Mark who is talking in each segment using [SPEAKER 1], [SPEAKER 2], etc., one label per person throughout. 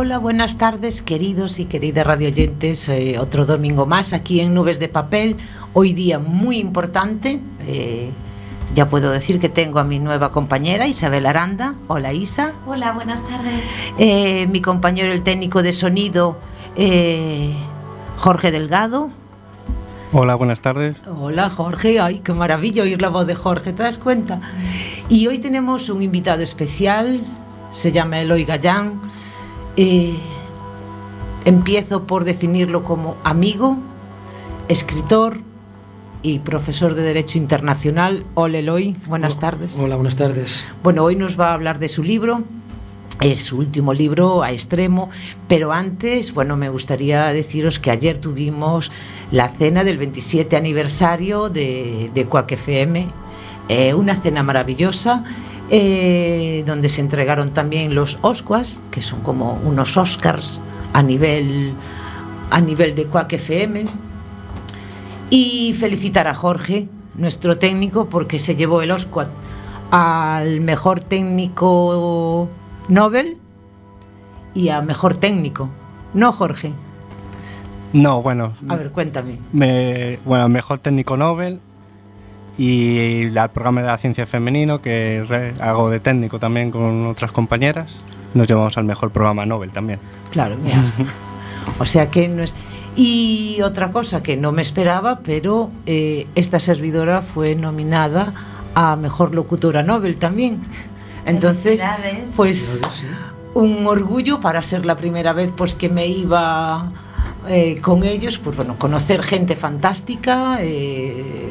[SPEAKER 1] Hola, buenas tardes, queridos y queridas radioyentes. Eh, otro domingo más aquí en Nubes de Papel. Hoy día muy importante. Eh, ya puedo decir que tengo a mi nueva compañera Isabel Aranda. Hola Isa.
[SPEAKER 2] Hola, buenas tardes.
[SPEAKER 1] Eh, mi compañero el técnico de sonido eh, Jorge Delgado.
[SPEAKER 3] Hola, buenas tardes.
[SPEAKER 1] Hola Jorge, ay, qué maravilla oír la voz de Jorge, ¿te das cuenta? Y hoy tenemos un invitado especial, se llama Eloy Gallán. Eh, empiezo por definirlo como amigo, escritor y profesor de Derecho Internacional. Hola Eloy, buenas tardes.
[SPEAKER 4] Hola, buenas tardes.
[SPEAKER 1] Bueno, hoy nos va a hablar de su libro, es su último libro a extremo, pero antes, bueno, me gustaría deciros que ayer tuvimos la cena del 27 aniversario de, de Quack FM, eh, una cena maravillosa. Eh, donde se entregaron también los Oscars, que son como unos Oscars a nivel, a nivel de Quack FM. Y felicitar a Jorge, nuestro técnico, porque se llevó el Oscar al mejor técnico Nobel y a mejor técnico. ¿No, Jorge?
[SPEAKER 3] No, bueno,
[SPEAKER 1] A ver, cuéntame.
[SPEAKER 3] me, bueno, mejor técnico Nobel y el programa de la ciencia femenino que re- hago de técnico también con otras compañeras. Nos llevamos al mejor programa Nobel también.
[SPEAKER 1] Claro, mira. O sea que no es. Y otra cosa que no me esperaba, pero eh, esta servidora fue nominada a mejor locutora Nobel también. Entonces, pues un orgullo para ser la primera vez pues que me iba eh, con ellos, pues bueno, conocer gente fantástica eh,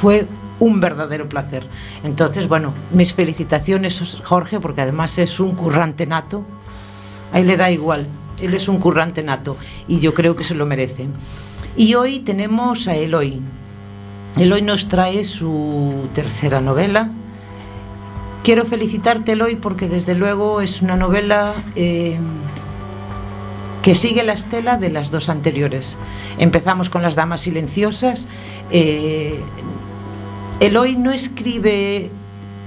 [SPEAKER 1] fue un verdadero placer. Entonces, bueno, mis felicitaciones Jorge, porque además es un currante nato. A él le da igual, él es un currante nato y yo creo que se lo merece. Y hoy tenemos a Eloy. Eloy nos trae su tercera novela. Quiero felicitarte, Eloy, porque desde luego es una novela eh, que sigue la estela de las dos anteriores. Empezamos con Las Damas Silenciosas. eh, Eloy no escribe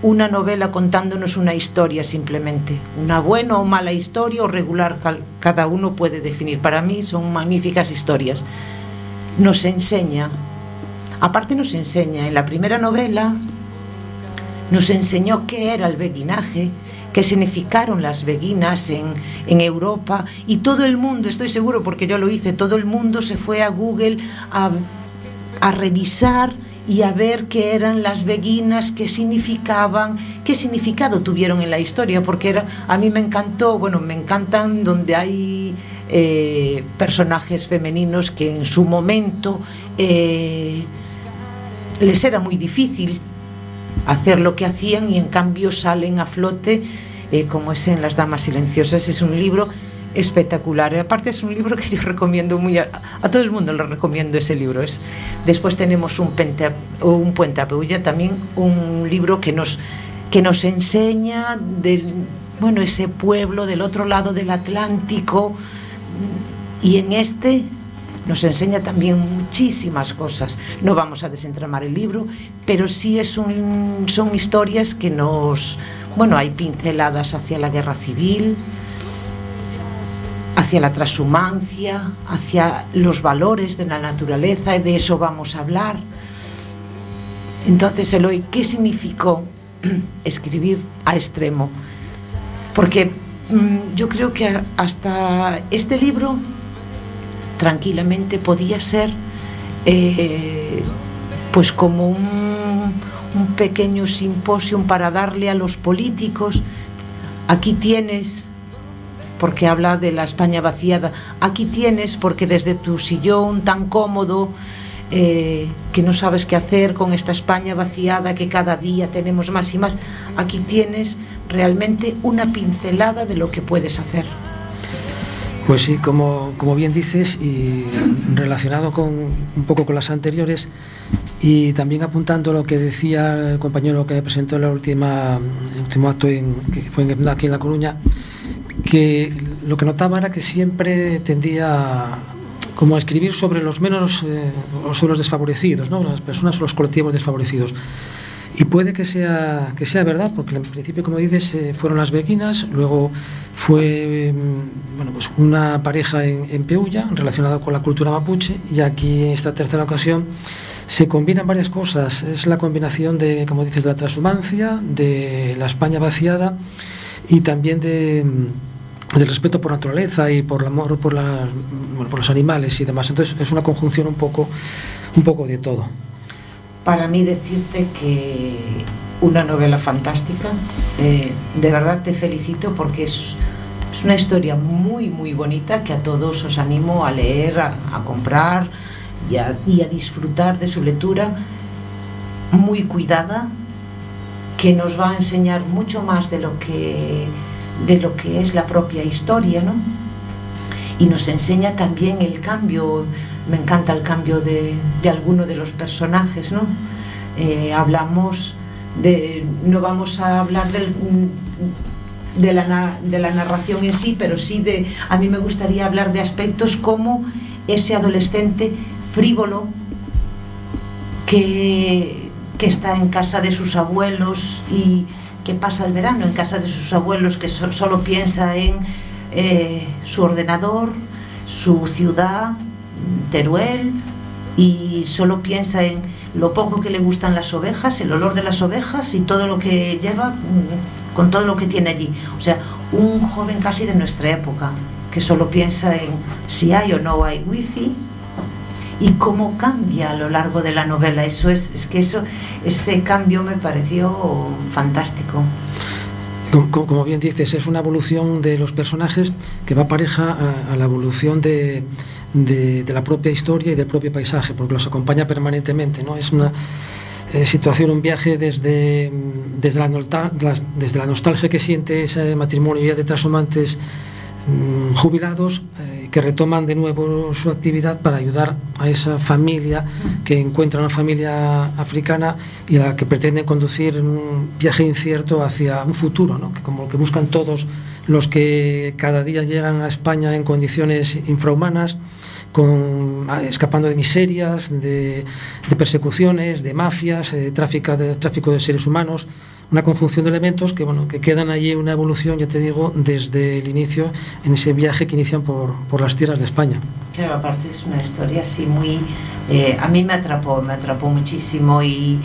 [SPEAKER 1] una novela contándonos una historia simplemente, una buena o mala historia o regular, cada uno puede definir. Para mí son magníficas historias. Nos enseña, aparte nos enseña, en la primera novela nos enseñó qué era el beguinaje, qué significaron las beguinas en, Europa y todo el mundo, estoy seguro porque yo lo hice, todo el mundo se fue a Google a revisar y a ver qué eran las beguinas, qué significaban, qué significado tuvieron en la historia, porque era, a mí me encantó, bueno, me encantan donde hay eh, personajes femeninos que en su momento eh, les era muy difícil hacer lo que hacían y en cambio salen a flote, eh, como es en Las Damas Silenciosas. Es un libro espectacular. Aparte es un libro que yo recomiendo muy a, todo el mundo le recomiendo ese libro. Es, después tenemos un, un puente a Peulla, también un libro que nos que nos enseña del bueno ese pueblo del otro lado del Atlántico y en este nos enseña también muchísimas cosas. No vamos a desentramar el libro, pero sí es un, son historias que nos, bueno, hay pinceladas hacia la guerra civil, hacia la transhumancia, hacia los valores de la naturaleza, y de eso vamos a hablar. Entonces, Eloy, ¿qué significó escribir a extremo? Porque mm, yo creo que hasta este libro tranquilamente podía ser eh, pues como un, pequeño simposium para darle a los políticos aquí tienes porque habla de la España vaciada. Aquí tienes porque desde tu sillón tan cómodo eh, que no sabes qué hacer con esta España vaciada que cada día tenemos más y más aquí tienes realmente una pincelada de lo que puedes hacer.
[SPEAKER 4] Pues sí, como, como bien dices, y relacionado con un poco con las anteriores, y también apuntando lo que decía el compañero que presentó el último acto en, que fue en, aquí en La Coruña, que lo que notaba era que siempre tendía como a escribir sobre los menos, eh, o sobre los desfavorecidos, ¿no? las personas o los colectivos desfavorecidos. Y puede que sea, que sea verdad, porque en principio, como dices, eh, fueron las bequinas, luego fue mm, bueno, pues una pareja en, en Peulla relacionada con la cultura mapuche, y aquí en esta tercera ocasión se combinan varias cosas. Es la combinación de, como dices, de la transhumancia, de la España vaciada y también de mm, del respeto por naturaleza y por el amor por, la, por los animales y demás. Entonces es una conjunción un poco, un poco de todo
[SPEAKER 1] para mí decirte que una novela fantástica. Eh, de verdad te felicito porque es, es, una historia muy, muy bonita que a todos os animo a leer, a, comprar y a, disfrutar de su lectura. Muy cuidada, que nos va a enseñar mucho más de lo que, de lo que es la propia historia, ¿no? Y nos enseña también el cambio me encanta el cambio de, de alguno de los personajes, ¿no? Eh, hablamos de, no vamos a hablar del, de, la, de la narración en sí, pero sí de, a mí me gustaría hablar de aspectos como ese adolescente frívolo que, que está en casa de sus abuelos y que pasa el verano en casa de sus abuelos, que so, solo piensa en eh, su ordenador, su ciudad, Teruel y solo piensa en lo poco que le gustan las ovejas, el olor de las ovejas y todo lo que lleva mm, con todo lo que tiene allí. O sea, un joven casi de nuestra época que solo piensa en si hay o no hay wifi y cómo cambia a lo largo de la novela. Eso es, es que eso, ese cambio me pareció fantástico.
[SPEAKER 4] Como, como, bien dices, es una evolución de los personajes que va pareja a, a la evolución de, de, de, la propia historia y del propio paisaje, porque los acompaña permanentemente. ¿no? Es una eh, situación, un viaje desde, desde, la desde la nostalgia que siente ese matrimonio ya de transhumantes mmm, jubilados eh, que retoman de nuevo su actividad para ayudar a esa familia que encuentra una familia africana y la que pretenden conducir un viaje incierto hacia un futuro, que como que buscan todos los que cada día llegan a España en condiciones infrahumanas, ah, escapando de miserias, de, persecuciones, de mafias, de tráfico de seres humanos, una conjunción de elementos que, bueno, que quedan allí una evolución, ya te digo, desde el inicio, en ese viaje que inician por, por las tierras de España.
[SPEAKER 1] Claro, aparte es una historia así muy... Eh, a mí me atrapó, me atrapó muchísimo y,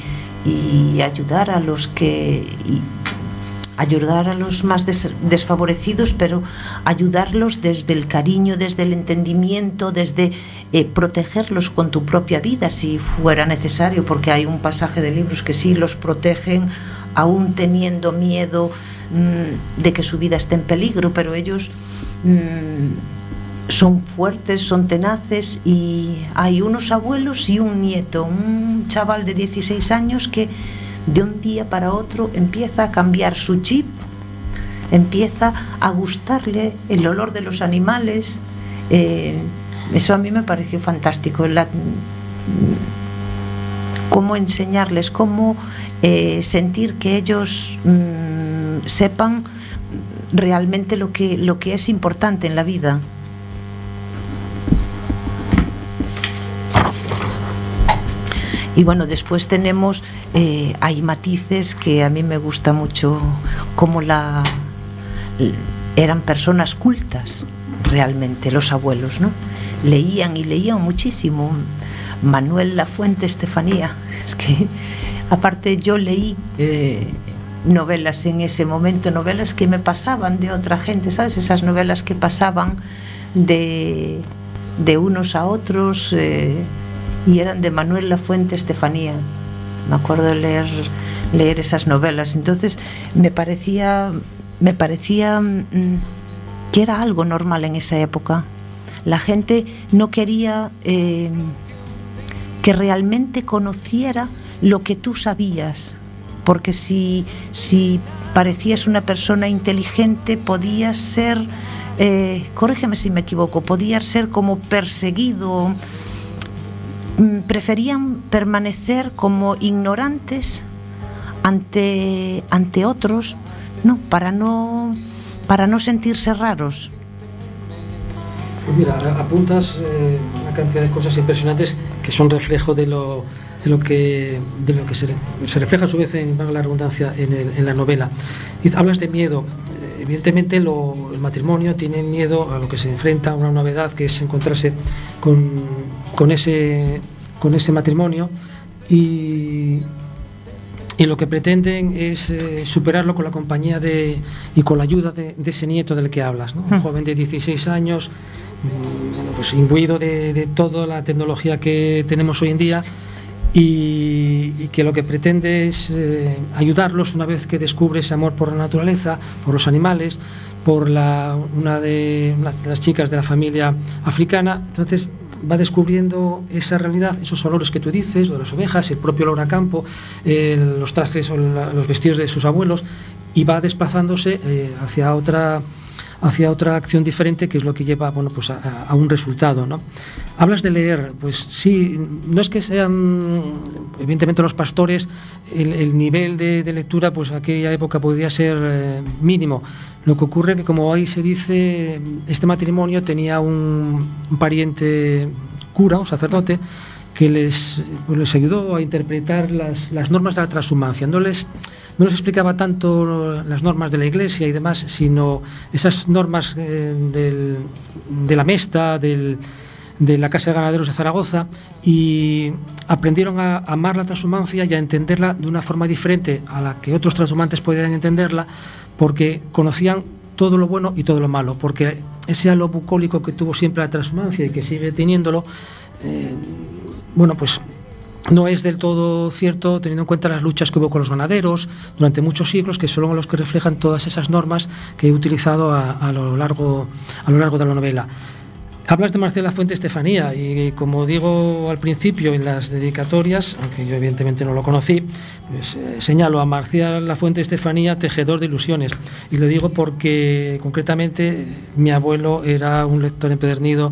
[SPEAKER 1] y ayudar a los que... Y, ayudar a los más des desfavorecidos, pero ayudarlos desde el cariño, desde el entendimiento, desde eh, protegerlos con tu propia vida si fuera necesario, porque hay un pasaje de libros que sí los protegen aún teniendo miedo mmm, de que su vida esté en peligro, pero ellos mmm, son fuertes, son tenaces y hay unos abuelos y un nieto, un chaval de 16 años que de un día para otro empieza a cambiar su chip, empieza a gustarle el olor de los animales. Eh, eso a mí me pareció fantástico. Cómo enseñarles, cómo eh, sentir que ellos mmm, sepan realmente lo que, lo que es importante en la vida. Y bueno, después tenemos, eh, hay matices que a mí me gusta mucho, como la eran personas cultas realmente, los abuelos, ¿no? Leían y leían muchísimo. Manuel Lafuente Estefanía, es que aparte yo leí eh, novelas en ese momento, novelas que me pasaban de otra gente, ¿sabes? Esas novelas que pasaban de, de unos a otros. Eh, y eran de Manuel Lafuente Estefanía. Me acuerdo de leer, leer esas novelas. Entonces me parecía, me parecía mmm, que era algo normal en esa época. La gente no quería eh, que realmente conociera lo que tú sabías, porque si, si parecías una persona inteligente podías ser, eh, corrígeme si me equivoco, podías ser como perseguido Mm, preferían permanecer como ignorantes ante, ante otros, ¿no? Para no para no sentirse raros.
[SPEAKER 4] Pues mira, apuntas eh, una cantidad de cosas impresionantes que son reflejo de lo de lo que, de lo que se, se refleja a su vez en la redundancia en, el, en la novela. Y hablas de miedo. Eh, evidentemente lo, el matrimonio tiene miedo a lo que se enfrenta, a una novedad que es encontrarse con, con, ese, con ese matrimonio y, y lo que pretenden es eh, superarlo con la compañía de, y con la ayuda de, de ese nieto del que hablas, ¿no? un joven de 16 años, pues imbuido de, de, toda la tecnología que tenemos hoy en día y, que lo que pretende es eh, ayudarlos una vez que descubre ese amor por la naturaleza, por los animales, por la, una, de, las chicas de la familia africana. Entonces va descubriendo esa realidad, esos olores que tú dices, de las ovejas, el propio olor a campo, los trajes o los vestidos de sus abuelos, y va desplazándose eh, hacia otra hacia otra acción diferente que es lo que lleva bueno, pues a, un resultado. ¿no? Hablas de leer, pues sí, no es que sean, evidentemente los pastores, el, el nivel de, lectura, pues aquella época podía ser eh, mínimo. Lo que ocurre que, como ahí se dice, este matrimonio tenía un, un pariente cura, un sacerdote, que les, pues les ayudó a interpretar las, las normas de la transhumancia. No les, no les explicaba tanto las normas de la iglesia y demás, sino esas normas eh, de la Mesta, de la Casa de Ganaderos de Zaragoza, y aprendieron a amar la transhumancia y a entenderla de una forma diferente a la que otros transhumantes podían entenderla, porque conocían todo lo bueno y todo lo malo, porque ese halo bucólico que tuvo siempre la transhumancia y que sigue teniéndolo, eh, bueno, pues no es del todo cierto teniendo en cuenta las luchas que hubo con los ganaderos durante muchos siglos, que son los que reflejan todas esas normas que he utilizado a, lo, largo, a lo largo de la novela. Hablas de Marcela Fuente Estefanía y como digo al principio en las dedicatorias, aunque yo evidentemente no lo conocí, pues, eh, señalo a Marcial Fuente Estefanía tejedor de ilusiones y lo digo porque concretamente mi abuelo era un lector empedernido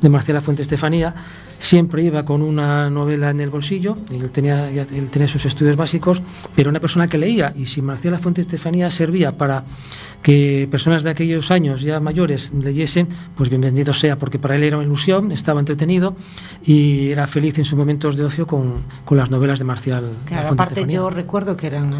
[SPEAKER 4] de Marcial Fuente Estefanía siempre iba con una novela en el bolsillo, él tenía, él tenía sus estudios básicos, pero una persona que leía, y si Marcial Fuente Estefanía servía para que personas de aquellos años ya mayores leyesen, pues bienvenido sea, porque para él era una ilusión, estaba entretenido y era feliz en sus momentos de ocio con, con las novelas de Marcial
[SPEAKER 1] claro, aparte Estefanía. yo recuerdo que eran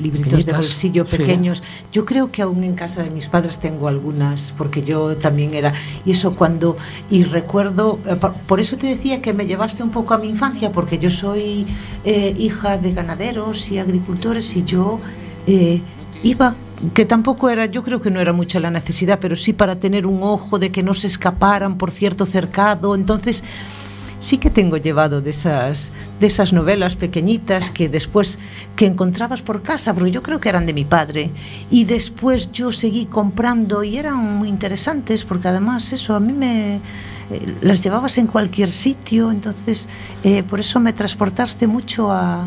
[SPEAKER 1] libritos de bolsillo pequeños, sí. yo creo que aún en casa de mis padres tengo algunas, porque yo también era, y eso cuando, y recuerdo, eh, por eso te decía que me llevaste un poco a mi infancia, porque yo soy eh, hija de ganaderos y agricultores y yo eh, iba, que tampoco era, yo creo que no era mucha la necesidad, pero sí para tener un ojo de que no se escaparan por cierto cercado, entonces sí que tengo llevado de esas, de esas novelas pequeñitas que después que encontrabas por casa, porque yo creo que eran de mi padre, y después yo seguí comprando y eran muy interesantes, porque además eso a mí me eh, las llevabas en cualquier sitio, entonces eh, por eso me transportaste mucho a,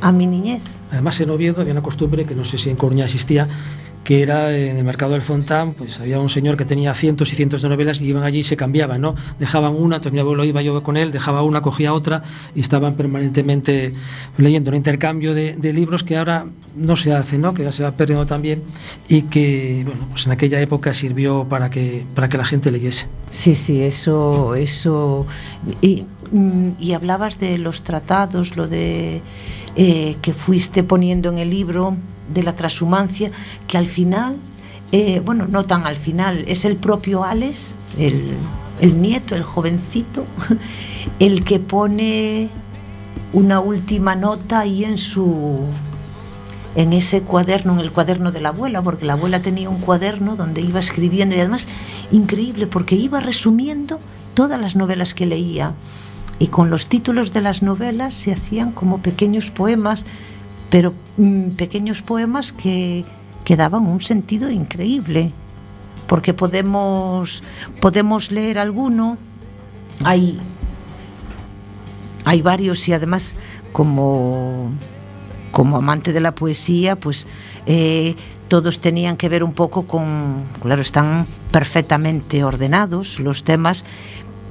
[SPEAKER 1] a mi niñez.
[SPEAKER 4] Además en Oviedo había una costumbre que no sé si en Coruña existía, que era en el mercado del Fontán, pues había un señor que tenía cientos y cientos de novelas y iban allí y se cambiaban, ¿no? Dejaban una, entonces mi abuelo iba yo con él, dejaba una, cogía otra y estaban permanentemente leyendo un intercambio de, de libros que ahora no se hace, ¿no? Que ya se va perdiendo también y que, bueno, pues en aquella época sirvió para que, para que la gente leyese.
[SPEAKER 1] Sí, sí, eso, eso. Y, y hablabas de los tratados, lo de eh, que fuiste poniendo en el libro de la transhumancia, que al final, eh, bueno, no tan al final, es el propio Alex, el, el nieto, el jovencito, el que pone una última nota ahí en su en ese cuaderno, en el cuaderno de la abuela, porque la abuela tenía un cuaderno donde iba escribiendo y además increíble porque iba resumiendo todas las novelas que leía y con los títulos de las novelas se hacían como pequeños poemas pero mmm, pequeños poemas que, que daban un sentido increíble, porque podemos, podemos leer alguno, hay, hay varios y además como, como amante de la poesía, pues eh, todos tenían que ver un poco con, claro, están perfectamente ordenados los temas,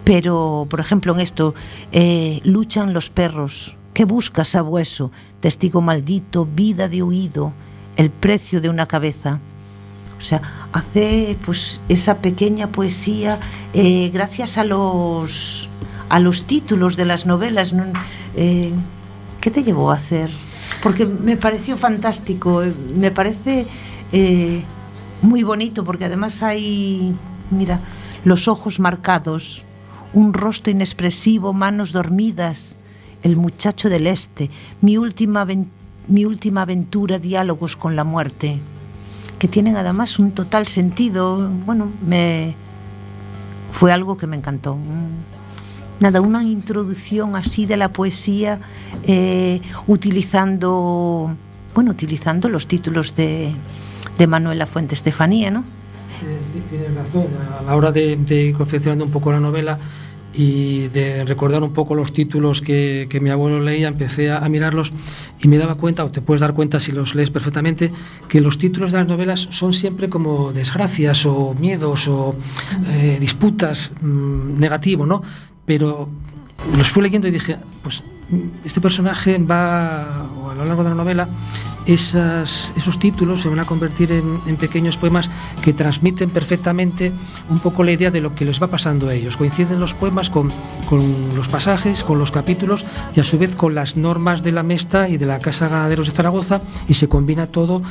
[SPEAKER 1] pero por ejemplo en esto, eh, luchan los perros, ¿qué buscas, sabueso? testigo maldito, vida de huido, el precio de una cabeza. O sea, hace pues esa pequeña poesía eh, gracias a los a los títulos de las novelas. ¿no? Eh, ¿Qué te llevó a hacer? Porque me pareció fantástico, me parece muy bonito, porque además hay, mira, los ojos marcados, un rostro inexpresivo, manos dormidas, el muchacho del este, mi última, mi última aventura, diálogos con la muerte, que tienen además un total sentido. Bueno, me fue algo que me encantó. Nada, una introducción así de la poesía eh, utilizando, bueno, utilizando los títulos de, de Manuela Fuente Estefanía, ¿no?
[SPEAKER 4] Tienes razón, a la hora de, de confeccionando un poco la novela, y de recordar un poco los títulos que, mi abuelo leía, empecé a, a, mirarlos y me daba cuenta, o te puedes dar cuenta si los lees perfectamente, que los títulos de las novelas son siempre como desgracias o miedos o eh, disputas mmm, negativo, ¿no? Pero los fui leyendo y dije, pues este personaje va, o a lo largo de la novela, esos títulos se van a convertir en, en, pequeños poemas que transmiten perfectamente un poco la idea de lo que les va pasando a ellos. Coinciden los poemas con, con los pasajes, con los capítulos y a su vez con las normas de la Mesta y de la Casa Ganaderos de Zaragoza y se combina todo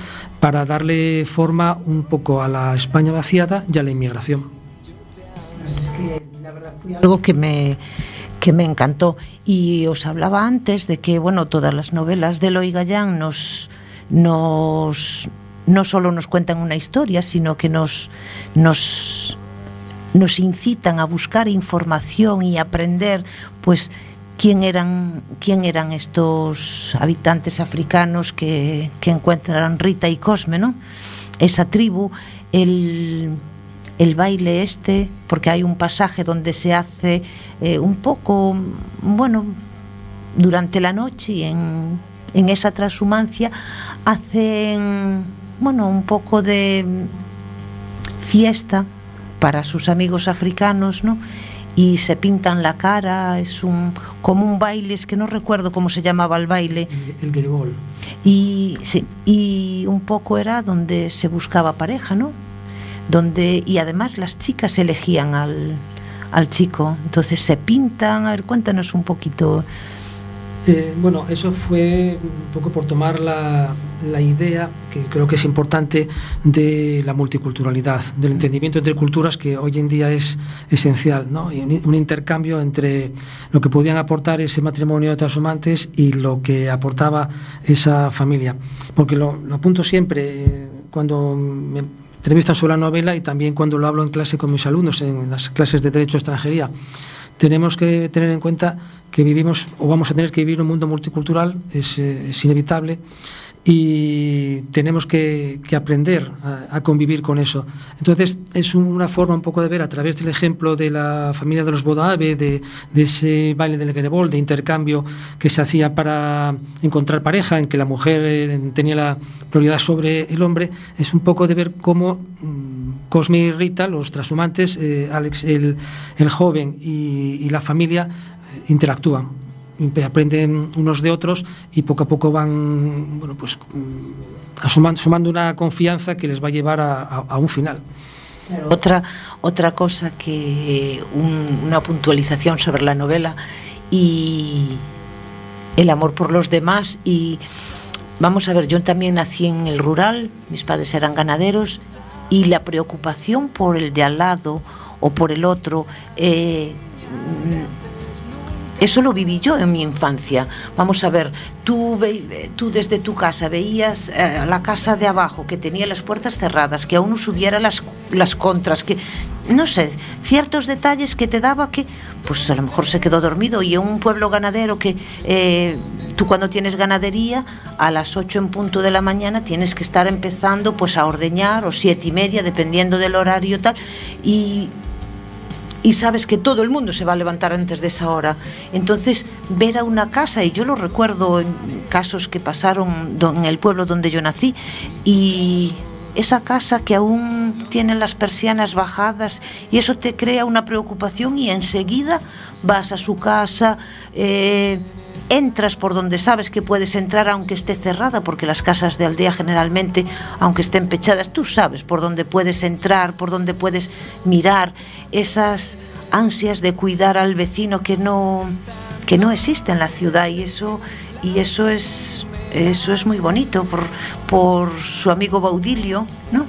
[SPEAKER 4] para darle forma un poco a la España vaciada y a la inmigración.
[SPEAKER 1] Es que la verdad fue algo que me que me encantó y os hablaba antes de que bueno todas las novelas de Eloy Gallán nos nos no solo nos cuentan una historia, sino que nos, nos, nos incitan a buscar información y aprender, pues, quién eran, quién eran estos habitantes africanos que, que encuentran Rita y Cosme, ¿no? Esa tribu, el, el baile este, porque hay un pasaje donde se hace eh, un poco, bueno, durante la noche en en esa transhumancia hacen, bueno, un poco de fiesta para sus amigos africanos, ¿no? y se pintan la cara, es un como un baile, es que no recuerdo cómo se llamaba el baile.
[SPEAKER 4] El, el gribol.
[SPEAKER 1] Y, sí, y un poco era donde se buscaba pareja, ¿no? Donde, y además las chicas elegían al, al chico, entonces se pintan, a ver, cuéntanos un poquito.
[SPEAKER 4] Eh, bueno, eso fue un poco por tomar la, la, idea, que creo que es importante, de la multiculturalidad, del entendimiento entre culturas que hoy en día es esencial, ¿no? y un, un, intercambio entre lo que podían aportar ese matrimonio de transhumantes y lo que aportaba esa familia. Porque lo, lo apunto siempre eh, cuando me entrevistan sobre la novela y también cuando lo hablo en clase con mis alumnos, en las clases de Derecho a Extranjería tenemos que tener en cuenta que vivimos o vamos a tener que vivir un mundo multicultural, es, es inevitable, y tenemos que, aprender a, convivir con eso. Entonces, es una forma un poco de ver a través del ejemplo de la familia de los Bodaave, de, de ese baile del Gerebol, de intercambio que se hacía para encontrar pareja, en que la mujer eh, tenía la prioridad sobre el hombre, es un poco de ver cómo mmm, Cosme y Rita, los transhumantes, eh, Alex, el, joven y, y la familia, eh, interactúan aprenden unos de otros y poco a poco van bueno, pues, asumando, sumando una confianza que les va a llevar a, un final.
[SPEAKER 1] Otra, otra cosa que un, una puntualización sobre la novela y el amor por los demás y vamos a ver, yo también nací en el rural, mis padres eran ganaderos y la preocupación por el de al lado o por el otro eh, Eso lo viví yo en mi infancia. Vamos a ver, tú, desde tu casa veías eh, la casa de abajo que tenía las puertas cerradas, que aún subiera las, las contras, que no sé, ciertos detalles que te daba que, pues a lo mejor se quedó dormido y en un pueblo ganadero que eh, tú cuando tienes ganadería a las 8 en punto de la mañana tienes que estar empezando pues a ordeñar o siete y media dependiendo del horario tal y y sabes que todo el mundo se va a levantar antes de esa hora. Entonces, ver a una casa, y yo lo recuerdo en casos que pasaron en el pueblo donde yo nací, y esa casa que aún tiene las persianas bajadas, y eso te crea una preocupación y enseguida vas a su casa, eh, entras por donde sabes que puedes entrar aunque esté cerrada, porque las casas de aldea generalmente, aunque estén pechadas, tú sabes por dónde puedes entrar, por dónde puedes mirar, esas ansias de cuidar al vecino que no que no existe en la ciudad y eso y eso es eso es muy bonito por, por su amigo Baudilio, ¿no?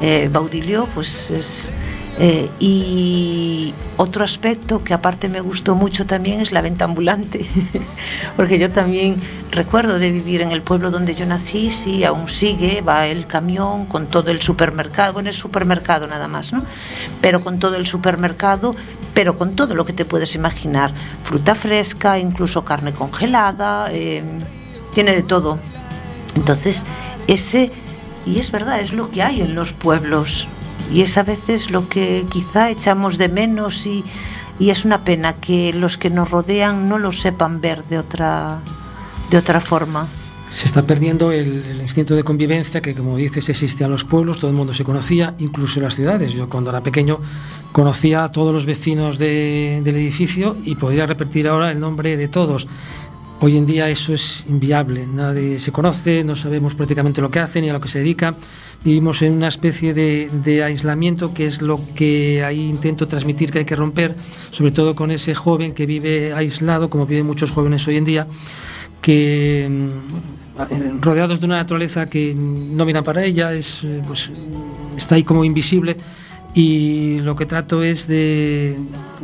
[SPEAKER 1] Eh, Baudilio, pues es eh, y otro aspecto que aparte me gustó mucho también es la venta ambulante, porque yo también recuerdo de vivir en el pueblo donde yo nací, sí, aún sigue, va el camión con todo el supermercado, en el supermercado nada más, ¿no? Pero con todo el supermercado, pero con todo lo que te puedes imaginar, fruta fresca, incluso carne congelada, eh, tiene de todo. Entonces, ese, y es verdad, es lo que hay en los pueblos y es a veces lo que quizá echamos de menos y, es una pena que los que nos rodean no lo sepan ver de otra, de otra forma.
[SPEAKER 4] Se está perdiendo el, instinto de convivencia que, como dices, existía en los pueblos, todo el mundo se conocía, incluso en las ciudades. Yo cuando era pequeño conocía a todos los vecinos del edificio y podría repetir ahora el nombre de todos. Hoy en día eso es inviable, nadie se conoce, no sabemos prácticamente lo que hacen ni a lo que se dedica vivimos en una especie de, aislamiento que es lo que ahí intento transmitir que hay que romper, sobre todo con ese joven que vive aislado, como viven muchos jóvenes hoy en día, que mm, rodeados de una naturaleza que no mira para ella, es, pues, está ahí como invisible y lo que trato es de,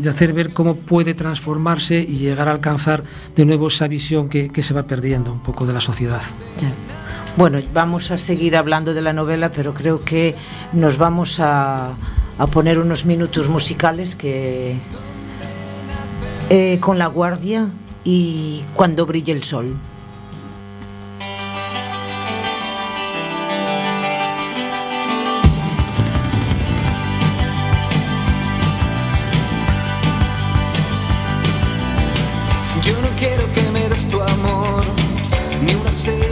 [SPEAKER 4] hacer ver cómo puede transformarse y llegar a alcanzar de nuevo esa visión que, se va perdiendo un poco de la sociedad.
[SPEAKER 1] Bueno, vamos a seguir hablando de la novela, pero creo que nos vamos a, poner unos minutos musicales que eh, con La Guardia y Cuando brille el sol.
[SPEAKER 2] Tu amor, ni una seria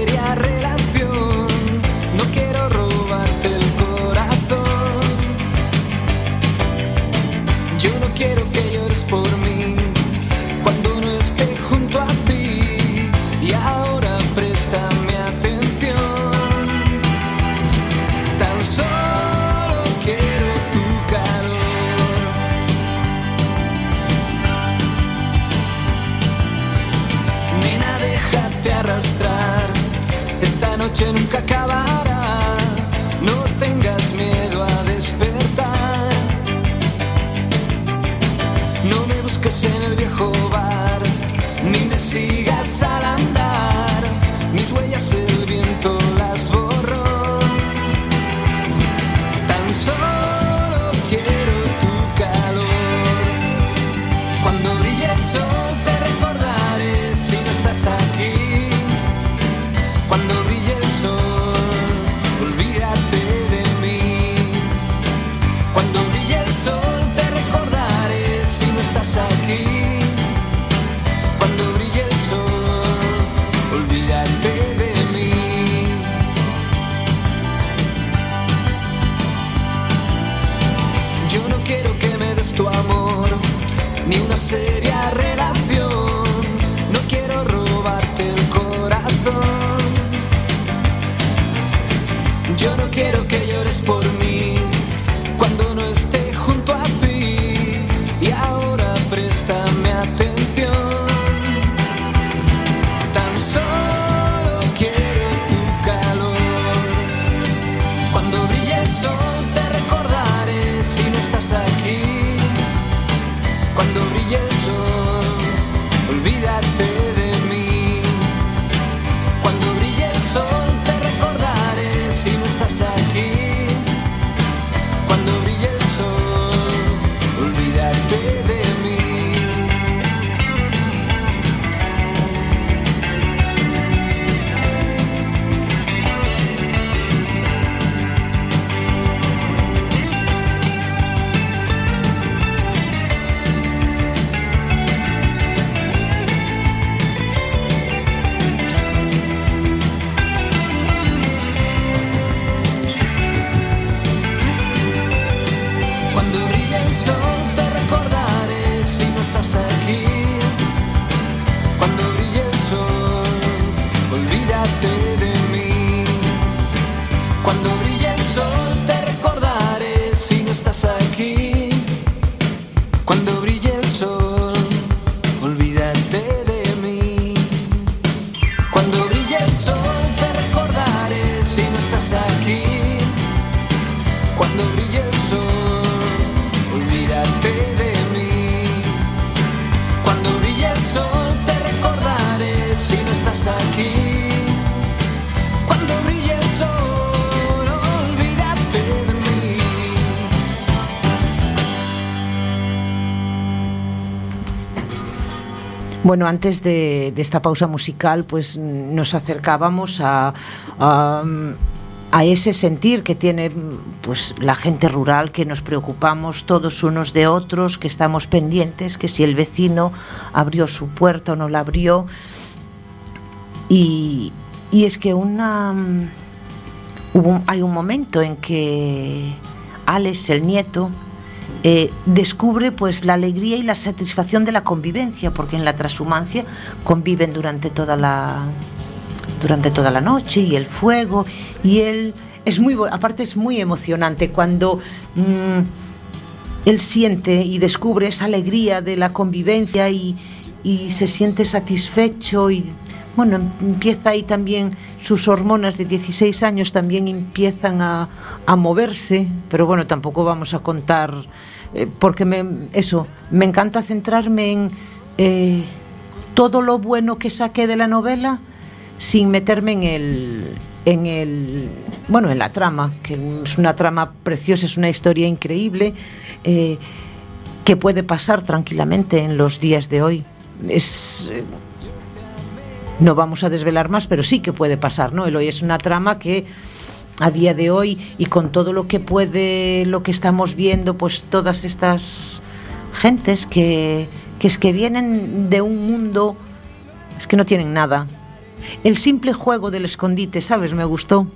[SPEAKER 2] nunca acabará.
[SPEAKER 1] Bueno, antes de, esta pausa musical, pues nos acercábamos a, ese sentir que tiene pues la gente rural, que nos preocupamos todos unos de otros, que estamos pendientes, que si el vecino abrió su puerta o no la abrió. Y, y es que una hubo, hay un momento en que Alex, el nieto, eh, descubre pues la alegría y la satisfacción de la convivencia, porque en la transhumancia conviven durante toda la durante toda la noche y el fuego y él es muy aparte es muy emocionante cuando mmm, él siente y descubre esa alegría de la convivencia y, y se siente satisfecho y bueno, empieza ahí también sus hormonas de 16 años también empiezan a, moverse, pero bueno, tampoco vamos a contar, eh, porque me, eso, me encanta centrarme en eh, todo lo bueno que saqué de la novela sin meterme en el, en el, bueno, en la trama, que es una trama preciosa, es una historia increíble, eh, que puede pasar tranquilamente en los días de hoy. Es no vamos a desvelar más, pero sí que puede pasar, ¿no? Eloy es una trama que a día de hoy y con todo lo que puede, lo que estamos viendo, pues todas estas gentes que, que es que vienen de un mundo, es que no tienen nada. El simple juego del escondite, ¿sabes? Me gustó.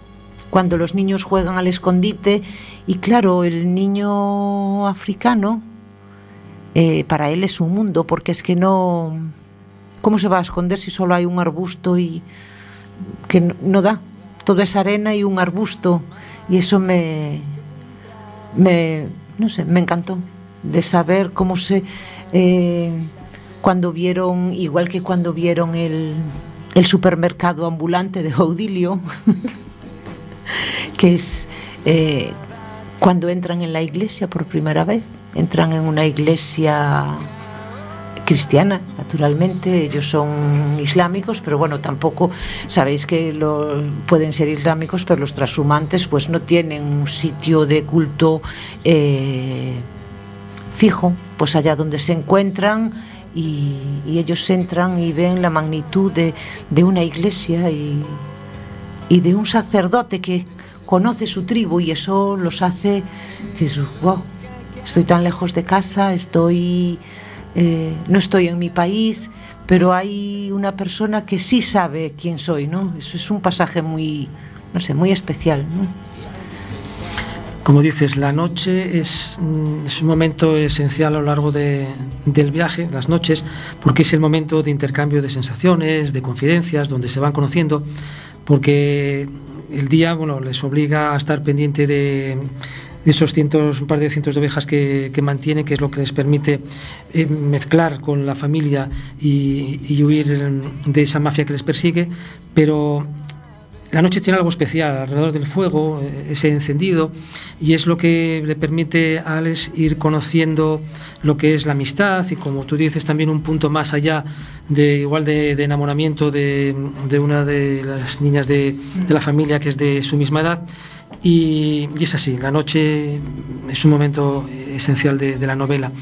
[SPEAKER 1] Cuando los niños juegan al escondite y claro, el niño africano, eh, para él es un mundo, porque es que no ¿Cómo se va a esconder si solo hay un arbusto y que no, da? Toda esa arena y un arbusto. Y eso me, me, no sé, me encantó de saber cómo se... Eh, cuando vieron, igual que cuando vieron el, el supermercado ambulante de Audilio, que es eh, cuando entran en la iglesia por primera vez, entran en una iglesia cristiana, naturalmente, ellos son islámicos, pero bueno, tampoco sabéis que lo, pueden ser islámicos, pero los transhumantes pues no tienen un sitio de culto eh, fijo, pues allá donde se encuentran y, ellos entran y ven la magnitud de, de una iglesia y, y, de un sacerdote que conoce su tribu y eso los hace, dices, wow, estoy tan lejos de casa, estoy eh, no estoy en mi país, pero hay una persona que sí sabe quién soy, ¿no? Eso es un pasaje muy, no sé, muy especial.
[SPEAKER 4] Como dices, la noche es, mm, es, un momento esencial a lo largo de, del viaje, las noches, porque es el momento de intercambio de sensaciones, de confidencias, donde se van conociendo, porque el día bueno, les obliga a estar pendiente de, de esos cientos, un par de cientos de ovejas que, que mantiene, que es lo que les permite eh, mezclar con la familia y, y, huir de esa mafia que les persigue, pero la noche tiene algo especial alrededor del fuego, eh, ese encendido, y es lo que le permite a Alex ir conociendo lo que es la amistad y como tú dices también un punto más allá de igual de, de enamoramiento de, de, una de las niñas de, de la familia que es de su misma edad y, es así, la noche es un momento esencial de, la novela.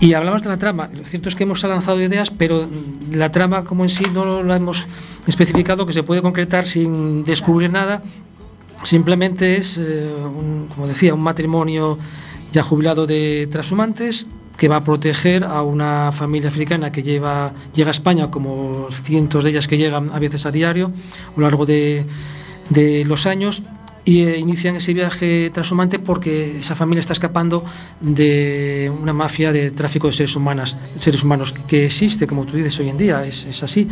[SPEAKER 4] Y hablamos de la trama, lo cierto es que hemos lanzado ideas, pero la trama como en sí no la hemos especificado, que se puede concretar sin descubrir nada, simplemente es, eh, un, como decía, un matrimonio ya jubilado de transhumantes que va a proteger a una familia africana que lleva, llega a España, como cientos de ellas que llegan a veces a diario, a lo largo de los años, y eh, inician ese viaje transhumante porque esa familia está escapando de una mafia de tráfico de seres, humanas, seres humanos que existe, como tú dices hoy en día, es, así.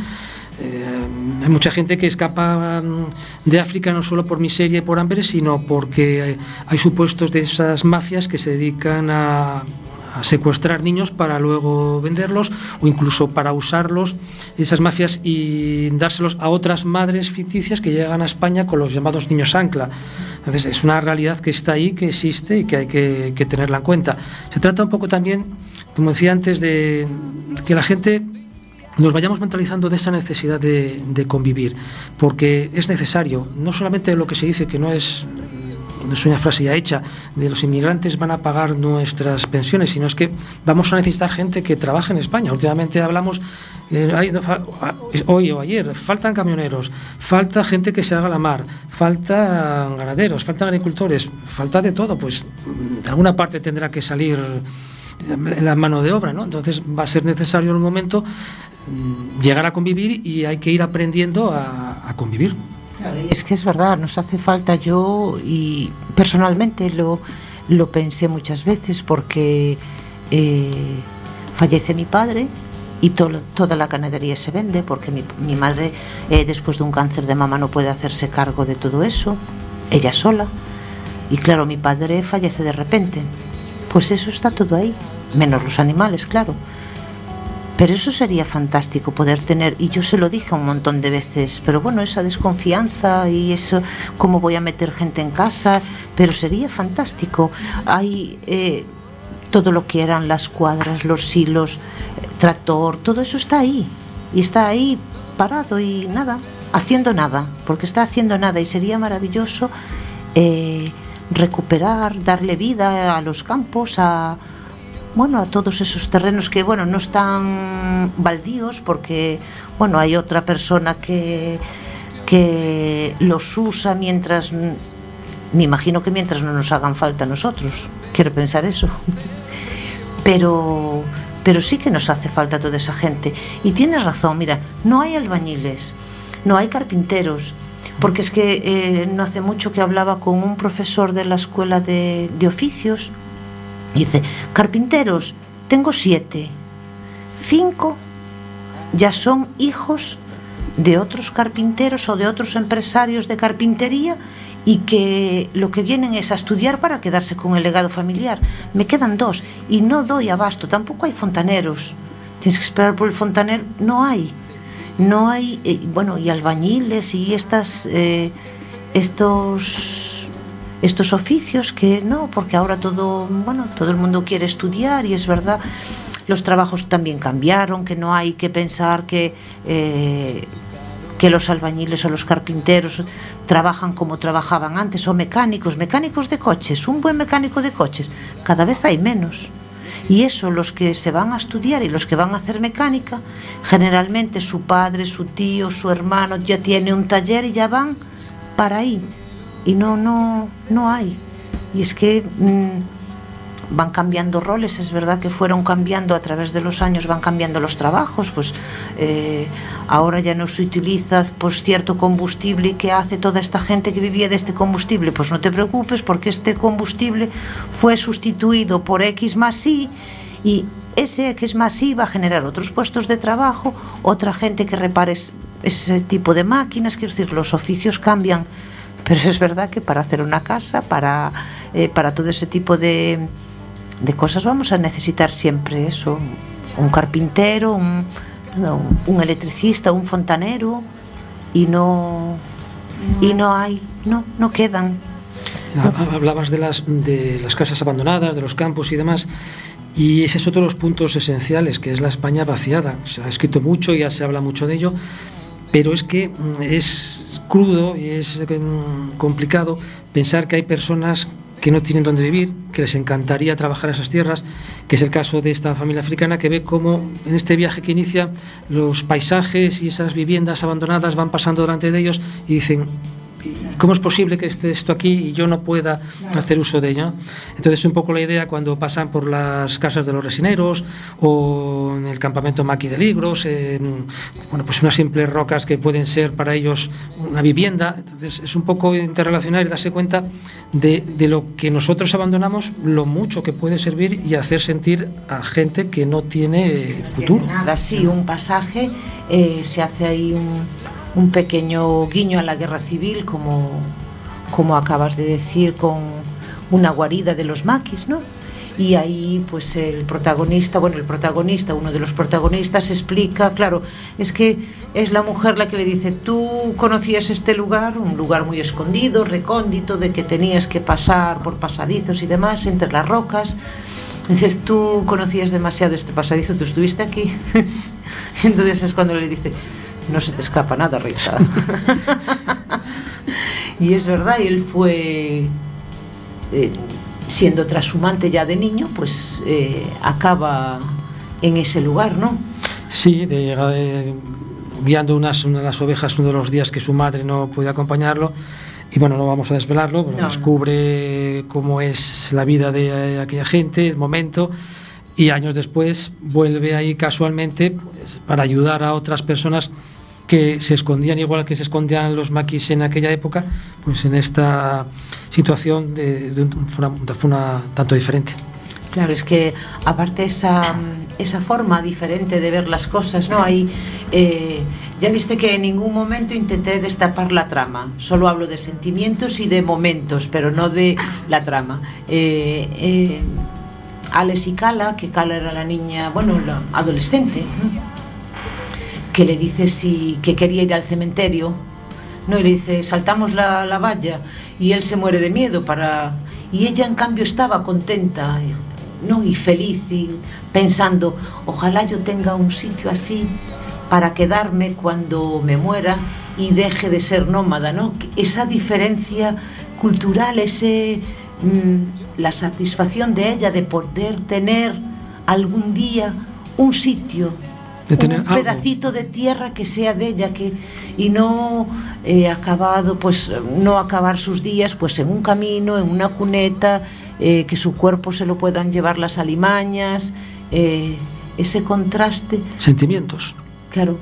[SPEAKER 4] Eh, hay mucha gente que escapa mm, de África no solo por miseria y por hambre, sino porque hay supuestos de esas mafias que se dedican a secuestrar niños para luego venderlos o incluso para usarlos, esas mafias, y dárselos a otras madres ficticias que llegan a España con los llamados niños ancla. Entonces es una realidad que está ahí, que existe y que hay que, tenerla en cuenta. Se trata un poco también, como decía antes, de que la gente nos vayamos mentalizando de esa necesidad de, convivir, porque es necesario, no solamente lo que se dice que no es es una frase ya hecha, de los inmigrantes van a pagar nuestras pensiones, sino es que vamos a necesitar gente que trabaje en España. Últimamente hablamos, eh, hoy o ayer, faltan camioneros, falta gente que se haga la mar, faltan ganaderos, faltan agricultores, falta de todo, pues de alguna parte tendrá que salir la mano de obra, ¿no? Entonces va a ser necesario en un momento mm, llegar a convivir y hay que ir aprendiendo a, convivir.
[SPEAKER 1] Es que es verdad, nos hace falta yo y personalmente lo, lo pensé muchas veces porque eh, fallece mi padre y toda la ganadería se vende porque mi, mi madre eh, después de un cáncer de mama no puede hacerse cargo de todo eso, ella sola. Y claro, mi padre fallece de repente. Pues eso está todo ahí, menos los animales, claro. Pero eso sería fantástico poder tener, y yo se lo dije un montón de veces, pero bueno, esa desconfianza y eso, cómo voy a meter gente en casa, pero sería fantástico. Hay eh, todo lo que eran las cuadras, los hilos, tractor, todo eso está ahí, y está ahí parado y nada, haciendo nada, porque está haciendo nada y sería maravilloso. Eh, recuperar, darle vida a los campos, a bueno, a todos esos terrenos que bueno, no están baldíos porque bueno, hay otra persona que que los usa mientras me imagino que mientras no nos hagan falta a nosotros. Quiero pensar eso. Pero pero sí que nos hace falta toda esa gente. Y tienes razón, mira, no hay albañiles, no hay carpinteros, porque es que eh, no hace mucho que hablaba con un profesor de la escuela de, de oficios. Dice, carpinteros, tengo siete. Cinco ya son hijos de otros carpinteros o de otros empresarios de carpintería y que lo que vienen es a estudiar para quedarse con el legado familiar. Me quedan dos y no doy abasto, tampoco hay fontaneros. Tienes que esperar por el fontanero, no hay no hay, eh, bueno, y albañiles y estas, eh, estos, estos oficios que no, porque ahora todo, bueno, todo el mundo quiere estudiar y es verdad, los trabajos también cambiaron, que no hay que pensar que, eh, que los albañiles o los carpinteros trabajan como trabajaban antes, o mecánicos, mecánicos de coches, un buen mecánico de coches, cada vez hay menos. Y eso, los que se van a estudiar y los que van a hacer mecánica, generalmente su padre, su tío, su hermano ya tiene un taller y ya van para ahí. Y no, no, no hay. Y es que mm, van cambiando roles, es verdad que fueron cambiando a través de los años, van cambiando los trabajos, pues eh, ahora ya no se utiliza pues, cierto combustible que hace toda esta gente que vivía de este combustible, pues no te preocupes porque este combustible fue sustituido por X más Y y ese X más Y va a generar otros puestos de trabajo, otra gente que repare ese tipo de máquinas, quiero decir, los oficios cambian, pero es verdad que para hacer una casa, para, eh, para todo ese tipo de, de cosas vamos a necesitar siempre eso, un carpintero, un electricista, un fontanero y no y no hay, no, no quedan.
[SPEAKER 4] Hablabas de las, de las casas abandonadas, de los campos y demás. Y ese es otro de los puntos esenciales, que es la España vaciada. Se ha escrito mucho, ya se habla mucho de ello, pero es que mm, es crudo y es complicado pensar que hay personas que no tienen dónde vivir, que les encantaría trabajar esas tierras, que es el caso de esta familia africana que ve cómo en este viaje que inicia los paisajes y esas viviendas abandonadas van pasando delante de ellos y dicen, ¿Cómo es posible que esté esto aquí y yo no pueda hacer uso de ello? Entonces, un poco la idea cuando pasan por las casas de los resineros o en el campamento Maqui de Ligros, bueno, pues unas simples rocas que pueden ser para ellos una vivienda. Entonces, es un poco interrelacionar y darse cuenta de, lo que nosotros abandonamos, lo mucho que puede servir y hacer sentir a gente que no tiene futuro.
[SPEAKER 1] Nada, sí, un pasaje, eh, se hace ahí un un pequeño guiño a la guerra civil, como, como acabas de decir, con una guarida de los maquis, ¿no? y ahí pues el protagonista, bueno, el protagonista, uno de los protagonistas explica, claro, es que es la mujer la que le dice, tú conocías este lugar, un lugar muy escondido, recóndito, de que tenías que pasar por pasadizos y demás, entre las rocas. Dices, tú conocías demasiado este pasadizo, tú estuviste aquí. Entonces es cuando le dice, no se te escapa nada, Rita. y es verdad, él fue eh, siendo trashumante ya de niño, pues eh, acaba en ese lugar, ¿no?
[SPEAKER 4] Sí, de, de, guiando unas, una de las ovejas uno de los días que su madre no puede acompañarlo. Y bueno, no vamos a desvelarlo, pero
[SPEAKER 1] No.
[SPEAKER 4] descubre cómo es la vida de eh, aquella gente, el momento, y años después vuelve ahí casualmente pues, para ayudar a otras personas que se escondían igual que se escondían los maquis en aquella época, pues en esta situación de, de un- una, de una tanto diferente.
[SPEAKER 1] Claro, es que aparte esa, esa forma diferente de ver las cosas, ¿no? Hay, eh, ya viste que en ningún momento intenté destapar la trama, solo hablo de sentimientos y de momentos, pero no de la trama. Eh, eh, Alex y Cala, que Cala era la niña, bueno, la adolescente, ¿no? Que le dice si, que quería ir al cementerio, ¿no? y le dice, saltamos la, la valla, y él se muere de miedo para... Y ella en cambio estaba contenta ¿no? y feliz y pensando, ojalá yo tenga un sitio así para quedarme cuando me muera y deje de ser nómada, ¿no? Esa diferencia cultural, ese, mm, la satisfacción de ella de poder tener algún día un sitio,
[SPEAKER 4] De tener
[SPEAKER 1] un
[SPEAKER 4] algo.
[SPEAKER 1] pedacito de tierra que sea de ella que y no eh, acabado pues no acabar sus días pues en un camino en una cuneta eh, que su cuerpo se lo puedan llevar las alimañas eh, ese contraste
[SPEAKER 4] Sentimientos,
[SPEAKER 1] claro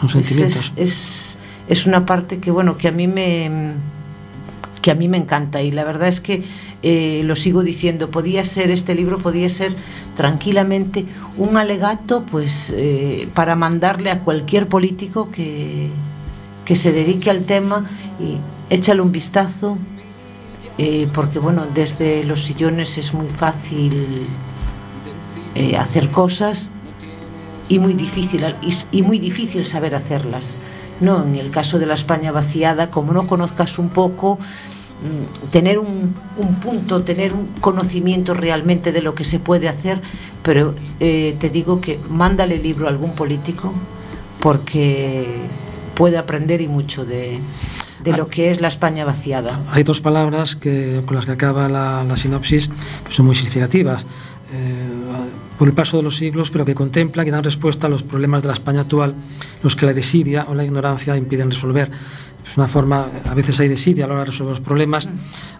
[SPEAKER 4] son sentimientos.
[SPEAKER 1] es, es- es una parte que bueno que a mí me que a mí me encanta y la verdad es que eh, lo sigo diciendo podía ser este libro podía ser tranquilamente un alegato pues eh, para mandarle a cualquier político que que se dedique al tema y échale un vistazo eh, porque bueno desde los sillones es muy fácil hacer cosas y muy difícil y, y muy difícil saber hacerlas. No, en el caso de la España vaciada, como no conozcas un poco, tener un, un punto, tener un conocimiento realmente de lo que se puede hacer, pero eh, te digo que mándale el libro a algún político porque puede aprender y mucho de, de lo que es la España vaciada.
[SPEAKER 4] Hay dos palabras que, con las que acaba la, la sinopsis que son muy significativas. Eh, por el paso de los siglos, pero que contemplan y dan respuesta a los problemas de la España actual, los que la desidia o la ignorancia impiden resolver. Es una forma, a veces hay desidia a la hora de resolver los problemas,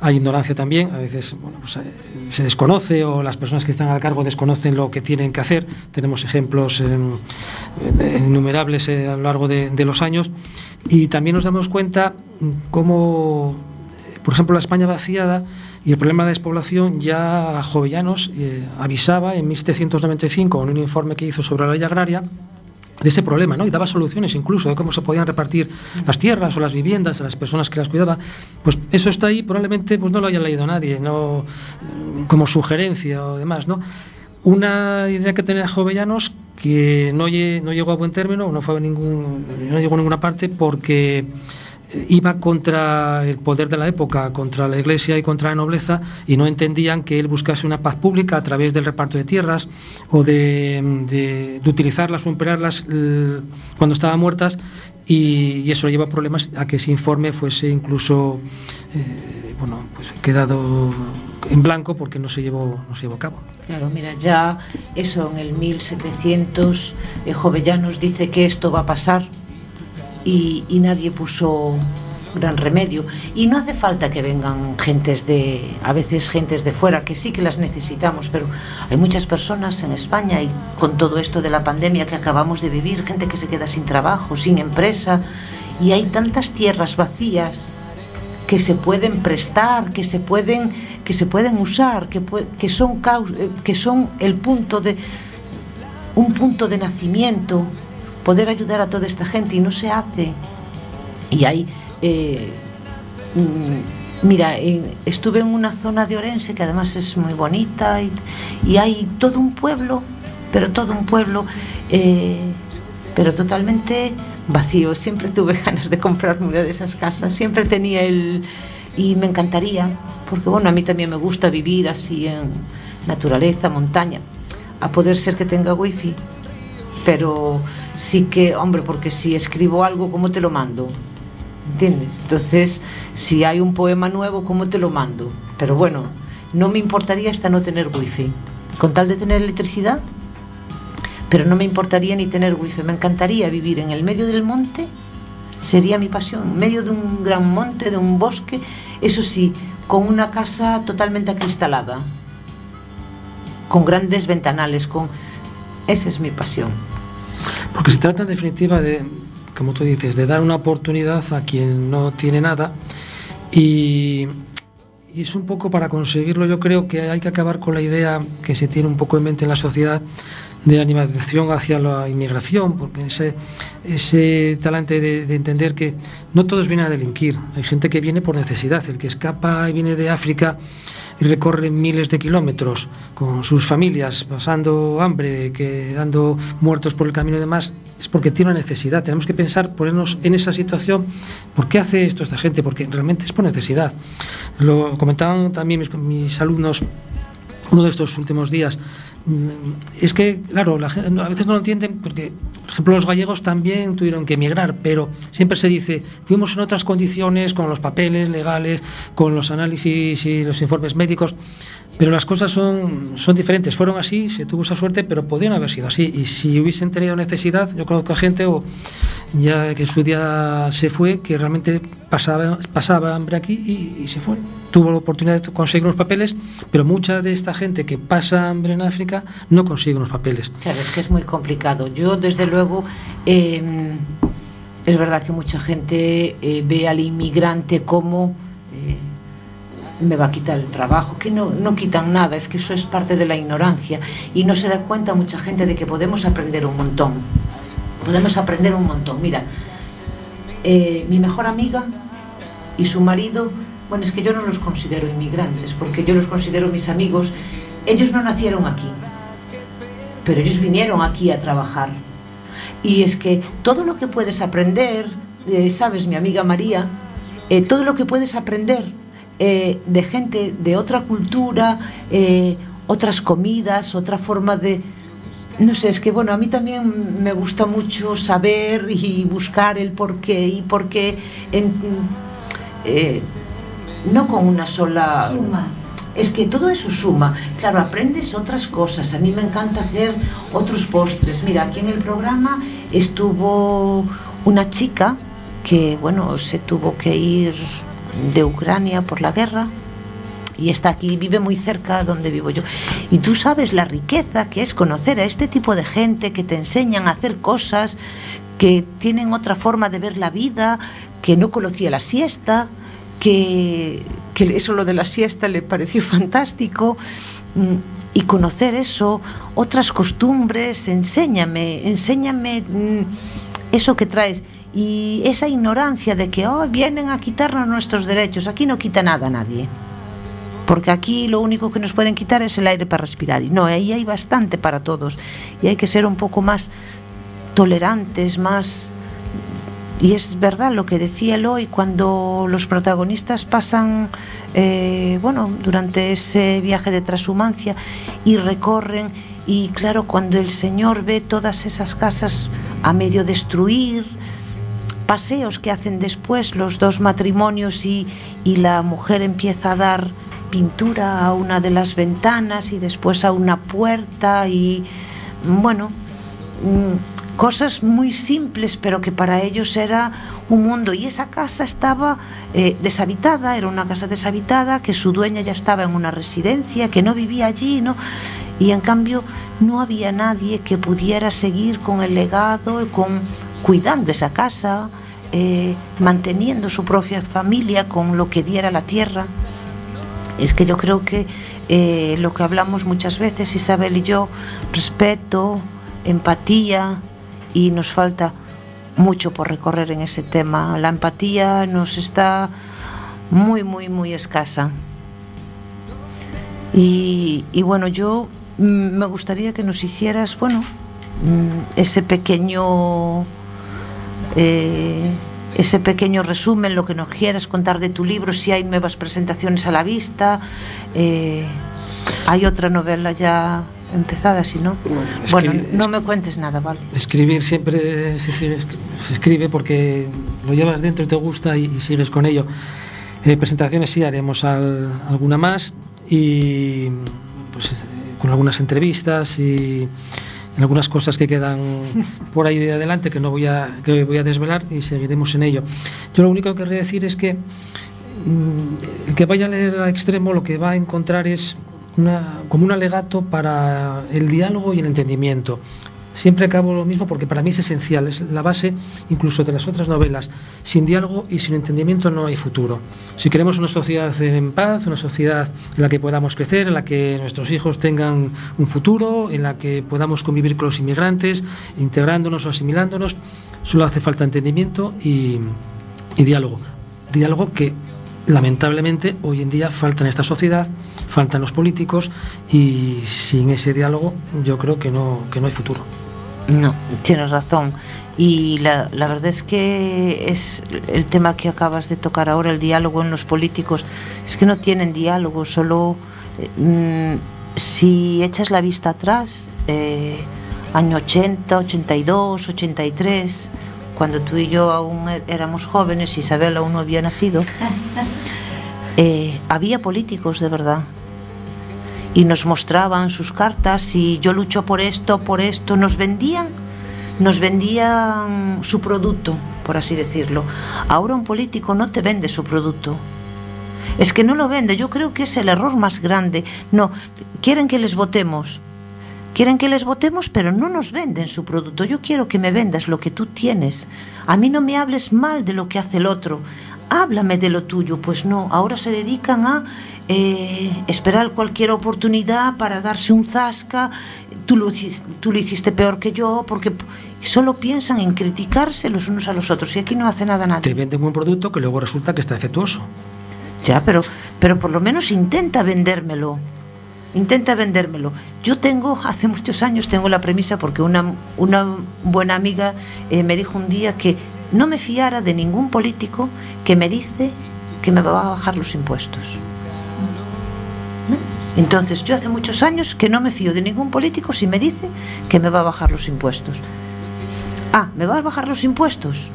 [SPEAKER 4] hay ignorancia también, a veces bueno, pues, eh, se desconoce o las personas que están al cargo desconocen lo que tienen que hacer. Tenemos ejemplos eh, eh, innumerables eh, a lo largo de, de los años y también nos damos cuenta mm, cómo, por ejemplo, la España vaciada y el problema de despoblación ya Jovellanos eh, avisaba en 1795 en un informe que hizo sobre la ley agraria de ese problema, ¿no? Y daba soluciones incluso de cómo se podían repartir las tierras o las viviendas a las personas que las cuidaba. Pues eso está ahí, probablemente pues no lo haya leído nadie, no como sugerencia o demás, ¿no? Una idea que tenía Jovellanos que no, lle- no llegó a buen término, no fue a ningún, no llegó a ninguna parte porque iba contra el poder de la época, contra la iglesia y contra la nobleza, y no entendían que él buscase una paz pública a través del reparto de tierras o de, de- utilizarlas o emplearlas eh, cuando estaban muertas, y, y eso lleva problemas a que ese informe fuese incluso eh, bueno, pues quedado en blanco porque no se llevó, no se llevó a cabo.
[SPEAKER 1] Claro, mira, ya eso en el 1700 eh, Jovellanos dice que esto va a pasar y, nadie puso gran remedio. Y no hace falta que vengan gentes de, a veces gentes de fuera, que sí que las necesitamos, pero hay muchas personas en España y con todo esto de la pandemia que acabamos de vivir, gente que se queda sin trabajo, sin empresa, y hay tantas tierras vacías que se pueden prestar, que se pueden, que se pueden usar, que, que, son, eh, que son el punto de un punto de nacimiento, poder ayudar a toda esta gente y no se hace. Y hay, eh, mm, mira, en- estuve en una zona de Orense que además es muy bonita y, y hay todo un pueblo, pero todo un pueblo, eh, pero totalmente vacío. Siempre tuve ganas de comprarme una de esas casas, siempre tenía el... Y me encantaría, porque bueno, a mí también me gusta vivir así en naturaleza, montaña, a poder ser que tenga wifi, pero sí que, hombre, porque si escribo algo, ¿cómo te lo mando? ¿Entiendes? Entonces, si hay un poema nuevo, ¿cómo te lo mando? pero bueno, no me importaría hasta no tener wifi. Con tal de tener electricidad, pero no me importaría ni tener wifi. Me encantaría vivir en el medio del monte, sería mi pasión, medio de un gran monte, de un bosque, eso sí, con una casa totalmente acristalada, con grandes ventanales, con... Esa es mi pasión.
[SPEAKER 4] Porque se trata en definitiva de, como tú dices, de dar una oportunidad a quien no tiene nada. Y, es un poco para conseguirlo yo creo que hay que acabar con la idea que se tiene un poco en mente en la sociedad de animación hacia la inmigración, porque ese, ese talante de, entender que no todos vienen a delinquir, hay gente que viene por necesidad, el que escapa y viene de África y recorre miles de kilómetros con sus familias, pasando hambre, quedando muertos por el camino y demás, es porque tiene una necesidad. Tenemos que pensar, ponernos en esa situación, ¿por qué hace esto esta gente? Porque realmente es por necesidad. Lo comentaban también mis, mis alumnos uno de estos últimos días, es que, claro, la gente, a veces no lo entienden porque, por ejemplo, los gallegos también tuvieron que emigrar, pero siempre se dice, fuimos en otras condiciones, con los papeles legales, con los análisis y los informes médicos, pero las cosas son, son diferentes. Fueron así, se tuvo esa suerte, pero podían haber sido así. Y si hubiesen tenido necesidad, yo conozco a gente, o ya que su día se fue, que realmente pasaba, pasaba hambre aquí y, se fue tuvo la oportunidad de conseguir unos papeles, pero mucha de esta gente que pasa hambre en África no consigue unos papeles.
[SPEAKER 1] Claro, es que es muy complicado. Yo, desde luego, eh, es verdad que mucha gente eh, ve al inmigrante como me va a quitar el trabajo, que no, no quitan nada, es que eso es parte de la ignorancia y no se da cuenta mucha gente de que podemos aprender un montón. Podemos aprender un montón. Mira, eh, mi mejor amiga y su marido bueno, es que yo no los considero inmigrantes, porque yo los considero mis amigos. Ellos no nacieron aquí, pero ellos vinieron aquí a trabajar. Y es que todo lo que puedes aprender, eh, sabes, mi amiga María, eh, todo lo que puedes aprender eh, de gente de otra cultura, eh, otras comidas, otra forma de... No sé, es que bueno, a mí también me gusta mucho saber y buscar el por qué y por qué en, eh, no con una sola...
[SPEAKER 5] Suma.
[SPEAKER 1] Es que todo eso suma. Claro, aprendes otras cosas. A mí me encanta hacer otros postres. Mira, aquí en el programa estuvo una chica que, bueno, se tuvo que ir de Ucrania por la guerra y está aquí, vive muy cerca donde vivo yo. Y tú sabes la riqueza que es conocer a este tipo de gente que te enseñan a hacer cosas, que tienen otra forma de ver la vida, que no conocía la siesta, que, que eso lo de la siesta le pareció fantástico mm, y conocer eso, otras costumbres, enséñame, enséñame mm, eso que traes y esa ignorancia de que oh, vienen a quitarnos nuestros derechos, aquí no quita nada a nadie. Porque aquí lo único que nos pueden quitar es el aire para respirar. Y no, ahí hay bastante para todos. Y hay que ser un poco más tolerantes, más y es verdad lo que decía Eloy, cuando los protagonistas pasan, eh, bueno, durante ese viaje de transhumancia y recorren, y claro, cuando el Señor ve todas esas casas a medio destruir, paseos que hacen después los dos matrimonios y, y la mujer empieza a dar pintura a una de las ventanas y después a una puerta y bueno, mm, cosas muy simples, pero que para ellos era un mundo. Y esa casa estaba eh, deshabitada, era una casa deshabitada, que su dueña ya estaba en una residencia, que no vivía allí, ¿no? Y en cambio no había nadie que pudiera seguir con el legado, con cuidando esa casa, eh, manteniendo su propia familia con lo que diera la tierra. Es que yo creo que eh, lo que hablamos muchas veces, Isabel y yo, respeto, empatía, y nos falta mucho por recorrer en ese tema. La empatía nos está muy, muy, muy escasa. Y, y bueno, yo mm, me gustaría que nos hicieras, bueno, mm, ese pequeño, eh, ese pequeño resumen, lo que nos quieras contar de tu libro, si hay nuevas presentaciones a la vista, eh, hay otra novela ya empezada, si no. Bueno,
[SPEAKER 4] Escribir-
[SPEAKER 1] no me cuentes nada, ¿vale?
[SPEAKER 4] Escribir siempre se, se- se escribe porque lo llevas dentro y te gusta y, y sigues con ello. Eh, presentaciones sí haremos al, alguna más y pues, con algunas entrevistas y algunas cosas que quedan por ahí de adelante que no voy a, que voy a desvelar y seguiremos en ello. Yo lo único que querría decir es que mm, el que vaya a leer a extremo lo que va a encontrar es como un alegato para el diálogo y el entendimiento. Siempre acabo lo mismo porque para mí es esencial, es la base incluso de las otras novelas. Sin diálogo y sin entendimiento no hay futuro. Si queremos una sociedad en paz, una sociedad en la que podamos crecer, en la que nuestros hijos tengan un futuro, en la que podamos convivir con los inmigrantes, integrándonos o asimilándonos, solo hace falta entendimiento y, diálogo. Diálogo que lamentablemente hoy en día falta en esta sociedad, faltan los políticos y sin ese diálogo yo creo que no, que no hay futuro.
[SPEAKER 1] No, tienes razón. Y la, la, verdad es que es el tema que acabas de tocar ahora, el diálogo en los políticos. Es que no tienen diálogo, solo eh, si echas la vista atrás, eh, año 80, 82, 83, cuando tú y yo aún er, éramos jóvenes, Isabel aún no había nacido, eh, había políticos de verdad y nos mostraban sus cartas y yo lucho por esto, por esto, nos vendían, nos vendían su producto, por así decirlo. Ahora un político no te vende su producto. Es que no lo vende, yo creo que es el error más grande. No, quieren que les votemos. Quieren que les votemos, pero no nos venden su producto. Yo quiero que me vendas lo que tú tienes. A mí no me hables mal de lo que hace el otro. Háblame de lo tuyo. Pues no, ahora se dedican a eh, esperar cualquier oportunidad para darse un zasca, tú lo, tú lo hiciste peor que yo, porque solo piensan en criticarse los unos a los otros y aquí no hace nada nadie.
[SPEAKER 4] Te venden un producto que luego resulta que está defectuoso.
[SPEAKER 1] Ya, pero, pero por lo menos intenta vendérmelo. Intenta vendérmelo. Yo tengo, hace muchos años, tengo la premisa porque una, una buena amiga eh, me dijo un día que no me fiara de ningún político que me dice que me va a bajar los impuestos. Entonces, yo hace muchos años que no me fío de ningún político si me dice que me va a bajar los impuestos. Ah, ¿me va a bajar los impuestos?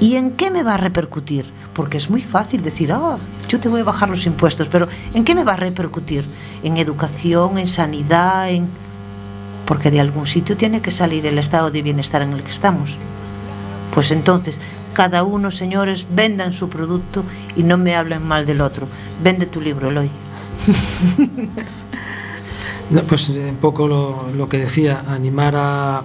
[SPEAKER 1] ¿Y en qué me va a repercutir? Porque es muy fácil decir, ah, yo te voy a bajar los impuestos, pero ¿en qué me va a repercutir? ¿En educación, en sanidad, en...? Porque de algún sitio tiene que salir el estado de bienestar en el que estamos. Pues entonces, cada uno, señores, vendan su producto y no me hablen mal del otro. Vende tu libro, Eloy.
[SPEAKER 4] pues eh, un poco lo, que decía, animar a,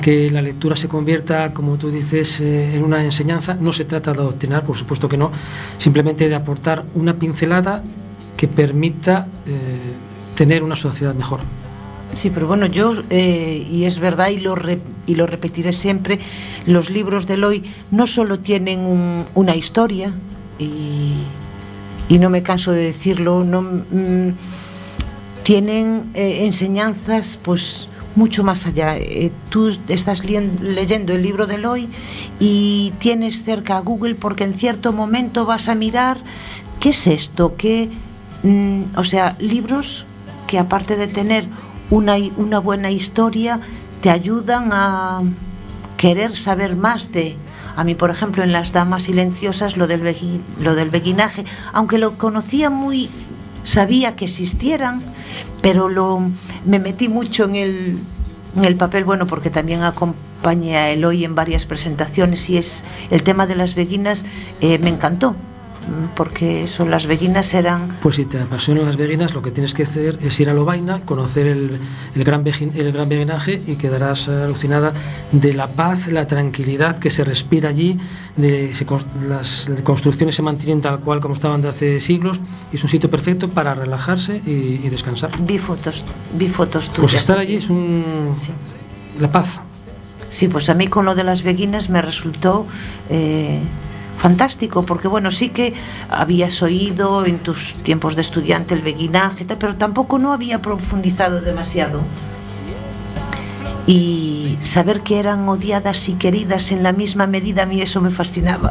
[SPEAKER 4] que la lectura se convierta, como tú dices, eh, en una enseñanza. No se trata de adoctrinar, por supuesto que no, simplemente de aportar una pincelada que permita eh, tener una sociedad mejor.
[SPEAKER 1] Sí, pero bueno, yo, y es verdad, y lo, y lo repetiré siempre, los libros de Eloy no solo tienen un, una historia, y y no me canso de decirlo, no, mmm, tienen eh, enseñanzas pues mucho más allá. Eh, tú estás leyendo el libro de Eloy y tienes cerca a Google porque en cierto momento vas a mirar qué es esto, qué, mmm, o sea, libros que aparte de tener una, una buena historia, te ayudan a querer saber más de, a mí, por ejemplo, en Las Damas Silenciosas, lo del, lo del beguinaje, aunque lo conocía muy, sabía que existieran, pero lo, me metí mucho en el, en el papel, bueno, porque también acompañé a Eloy en varias presentaciones y es el tema de las beguinas, eh, me encantó porque eso, las beguinas eran...
[SPEAKER 4] Pues si te apasionan las beguinas, lo que tienes que hacer es ir a Lobaina, conocer el, el, gran, begin, el gran beguinaje y quedarás alucinada de la paz, la tranquilidad que se respira allí, de, se, las construcciones se mantienen tal cual como estaban de hace siglos y es un sitio perfecto para relajarse y, y descansar.
[SPEAKER 1] Vi fotos, vi fotos tuyas.
[SPEAKER 4] Pues estar allí es un... Sí. la paz.
[SPEAKER 1] Sí, pues a mí con lo de las beguinas me resultó... Eh, fantástico, porque bueno, sí que habías oído en tus tiempos de estudiante el beguinaje, pero tampoco no había profundizado demasiado. Y saber que eran odiadas y queridas en la misma medida, a mí eso me fascinaba.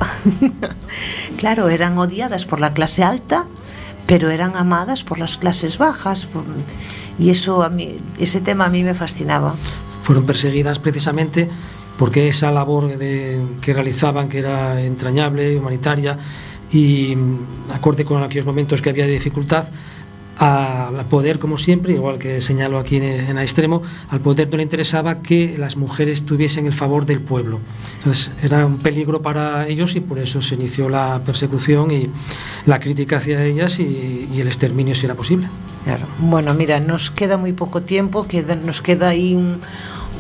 [SPEAKER 1] claro, eran odiadas por la clase alta, pero eran amadas por las clases bajas. Y eso a mí, ese tema a mí me fascinaba.
[SPEAKER 4] Fueron perseguidas precisamente porque esa labor de, que realizaban, que era entrañable, humanitaria, y acorde con aquellos momentos que había de dificultad, al poder, como siempre, igual que señalo aquí en, en extremo, al poder no le interesaba que las mujeres tuviesen el favor del pueblo. Entonces era un peligro para ellos y por eso se inició la persecución y la crítica hacia ellas y, y el exterminio si era posible.
[SPEAKER 1] Claro. Bueno, mira, nos queda muy poco tiempo, queda, nos queda ahí un,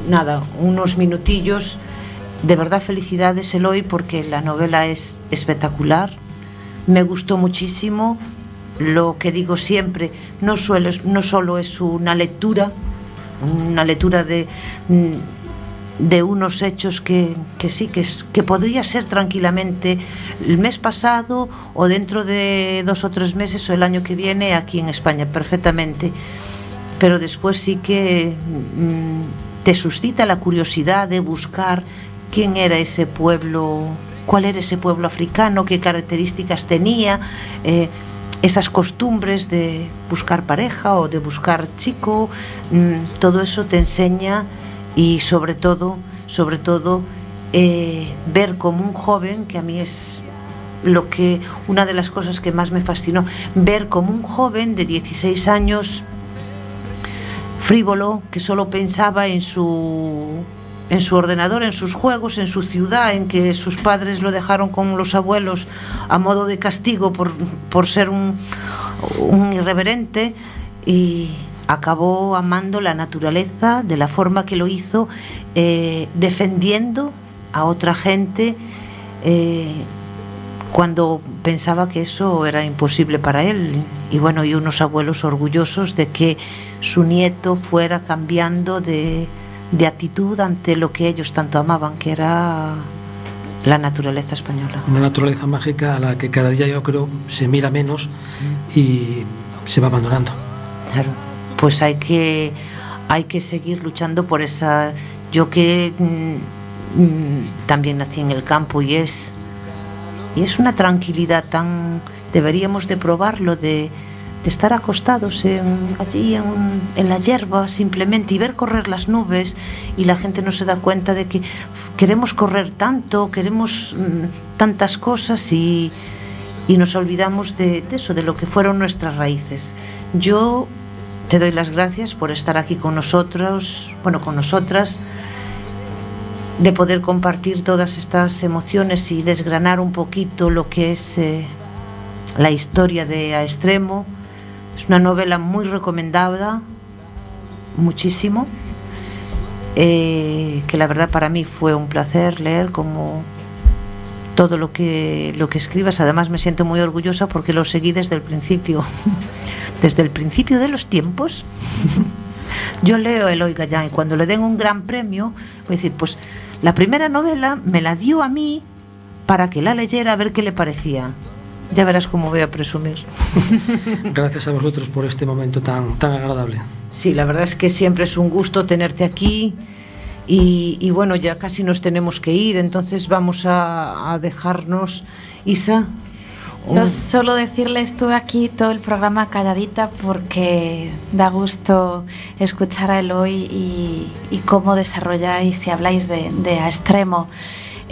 [SPEAKER 1] nada, unos minutillos. De verdad, felicidades, Eloy, porque la novela es espectacular. Me gustó muchísimo. Lo que digo siempre, no, suelo, no solo es una lectura, una lectura de, de unos hechos que, que sí, que, es, que podría ser tranquilamente el mes pasado o dentro de dos o tres meses o el año que viene aquí en España, perfectamente. Pero después sí que mm, te suscita la curiosidad de buscar quién era ese pueblo, cuál era ese pueblo africano, qué características tenía. Eh, esas costumbres de buscar pareja o de buscar chico, mm, todo eso te enseña y sobre todo, sobre todo, eh, ver como un joven, que a mí es lo que, una de las cosas que más me fascinó, ver como un joven de 16 años, frívolo, que solo pensaba en su en su ordenador, en sus juegos, en su ciudad, en que sus padres lo dejaron con los abuelos a modo de castigo por, por ser un, irreverente y acabó amando la naturaleza de la forma que lo hizo, eh, defendiendo a otra gente eh, cuando pensaba que eso era imposible para él. Y bueno, y unos abuelos orgullosos de que su nieto fuera cambiando de, de actitud ante lo que ellos tanto amaban, que era la naturaleza española.
[SPEAKER 4] Una naturaleza mágica a la que cada día yo creo se mira menos y se va abandonando.
[SPEAKER 1] Claro, pues hay que, hay que seguir luchando por esa... Yo que mm, mm, también nací en el campo y es, y es una tranquilidad tan... Deberíamos de probarlo, de, de estar acostados allí en, la hierba simplemente y ver correr las nubes y la gente no se da cuenta de que queremos correr tanto, queremos mm, tantas cosas y, y nos olvidamos de, de, eso, de lo que fueron nuestras raíces. Yo te doy las gracias por estar aquí con nosotros, bueno, con nosotras, de poder compartir todas estas emociones y desgranar un poquito lo que es eh, la historia de A Extremo. Es una novela muy recomendada, muchísimo, eh, que la verdad para mí fue un placer leer como todo lo que, lo que escribas. Además me siento muy orgullosa porque lo seguí desde el principio, desde el principio de los tiempos. Yo leo Eloy Gallán y cuando le den un gran premio, voy a decir, pues la primera novela me la dio a mí para que la leyera a ver qué le parecía. Ya verás cómo voy a presumir.
[SPEAKER 4] Gracias a vosotros por este momento tan, tan agradable.
[SPEAKER 1] Sí, la verdad es que siempre es un gusto tenerte aquí. Y, y bueno, ya casi nos tenemos que ir, entonces vamos a, a dejarnos. Isa.
[SPEAKER 5] Yo solo decirle, estuve aquí todo el programa calladita porque da gusto escuchar a Eloy y, y cómo desarrolláis y habláis de, de a extremo.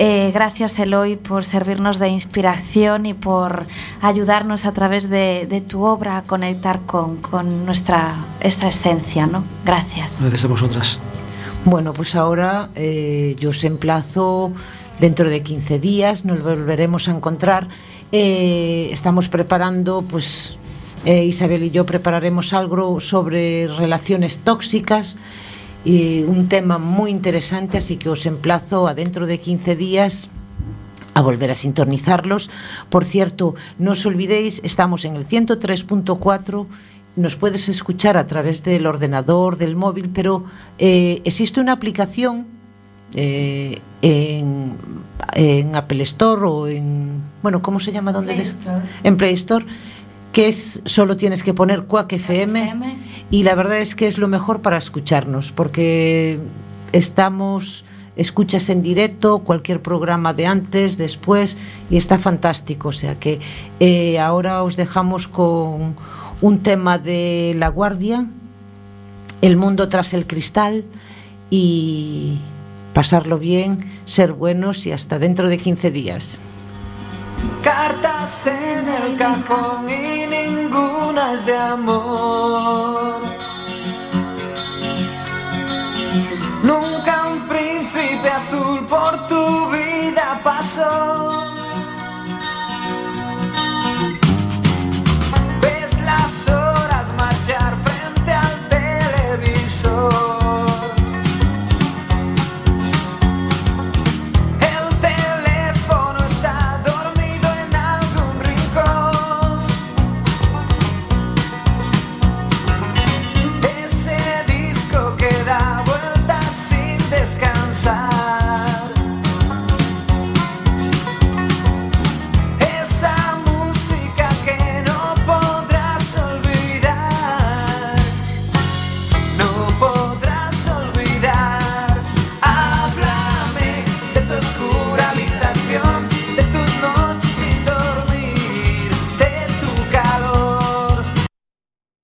[SPEAKER 5] Eh, gracias Eloy por servirnos de inspiración y por ayudarnos a través de, de tu obra a conectar con, con, nuestra esa esencia, ¿no? Gracias.
[SPEAKER 4] Gracias a vosotras.
[SPEAKER 1] Bueno, pues ahora eh, yo os emplazo dentro de 15 días, nos volveremos a encontrar. Eh, estamos preparando, pues eh, Isabel y yo prepararemos algo sobre relaciones tóxicas y un tema muy interesante, así que os emplazo a dentro de 15 días a volver a sintonizarlos. Por cierto, no os olvidéis, estamos en el 103.4 nos puedes escuchar a través del ordenador, del móvil, pero eh, existe una aplicación eh, en, en, Apple Store o en, bueno, ¿cómo se llama? ¿Dónde
[SPEAKER 5] Play Store.
[SPEAKER 1] En Play Store, que es, solo tienes que poner Quack FM, FM y la verdad es que es lo mejor para escucharnos, porque estamos escuchas en directo cualquier programa de antes, después, y está fantástico. O sea que eh, ahora os dejamos con un tema de La Guardia, El mundo tras el cristal y pasarlo bien, ser buenos y hasta dentro de 15 días.
[SPEAKER 2] Cartas en el cajón y ninguna es de amor. Nunca un príncipe azul por tu vida pasó.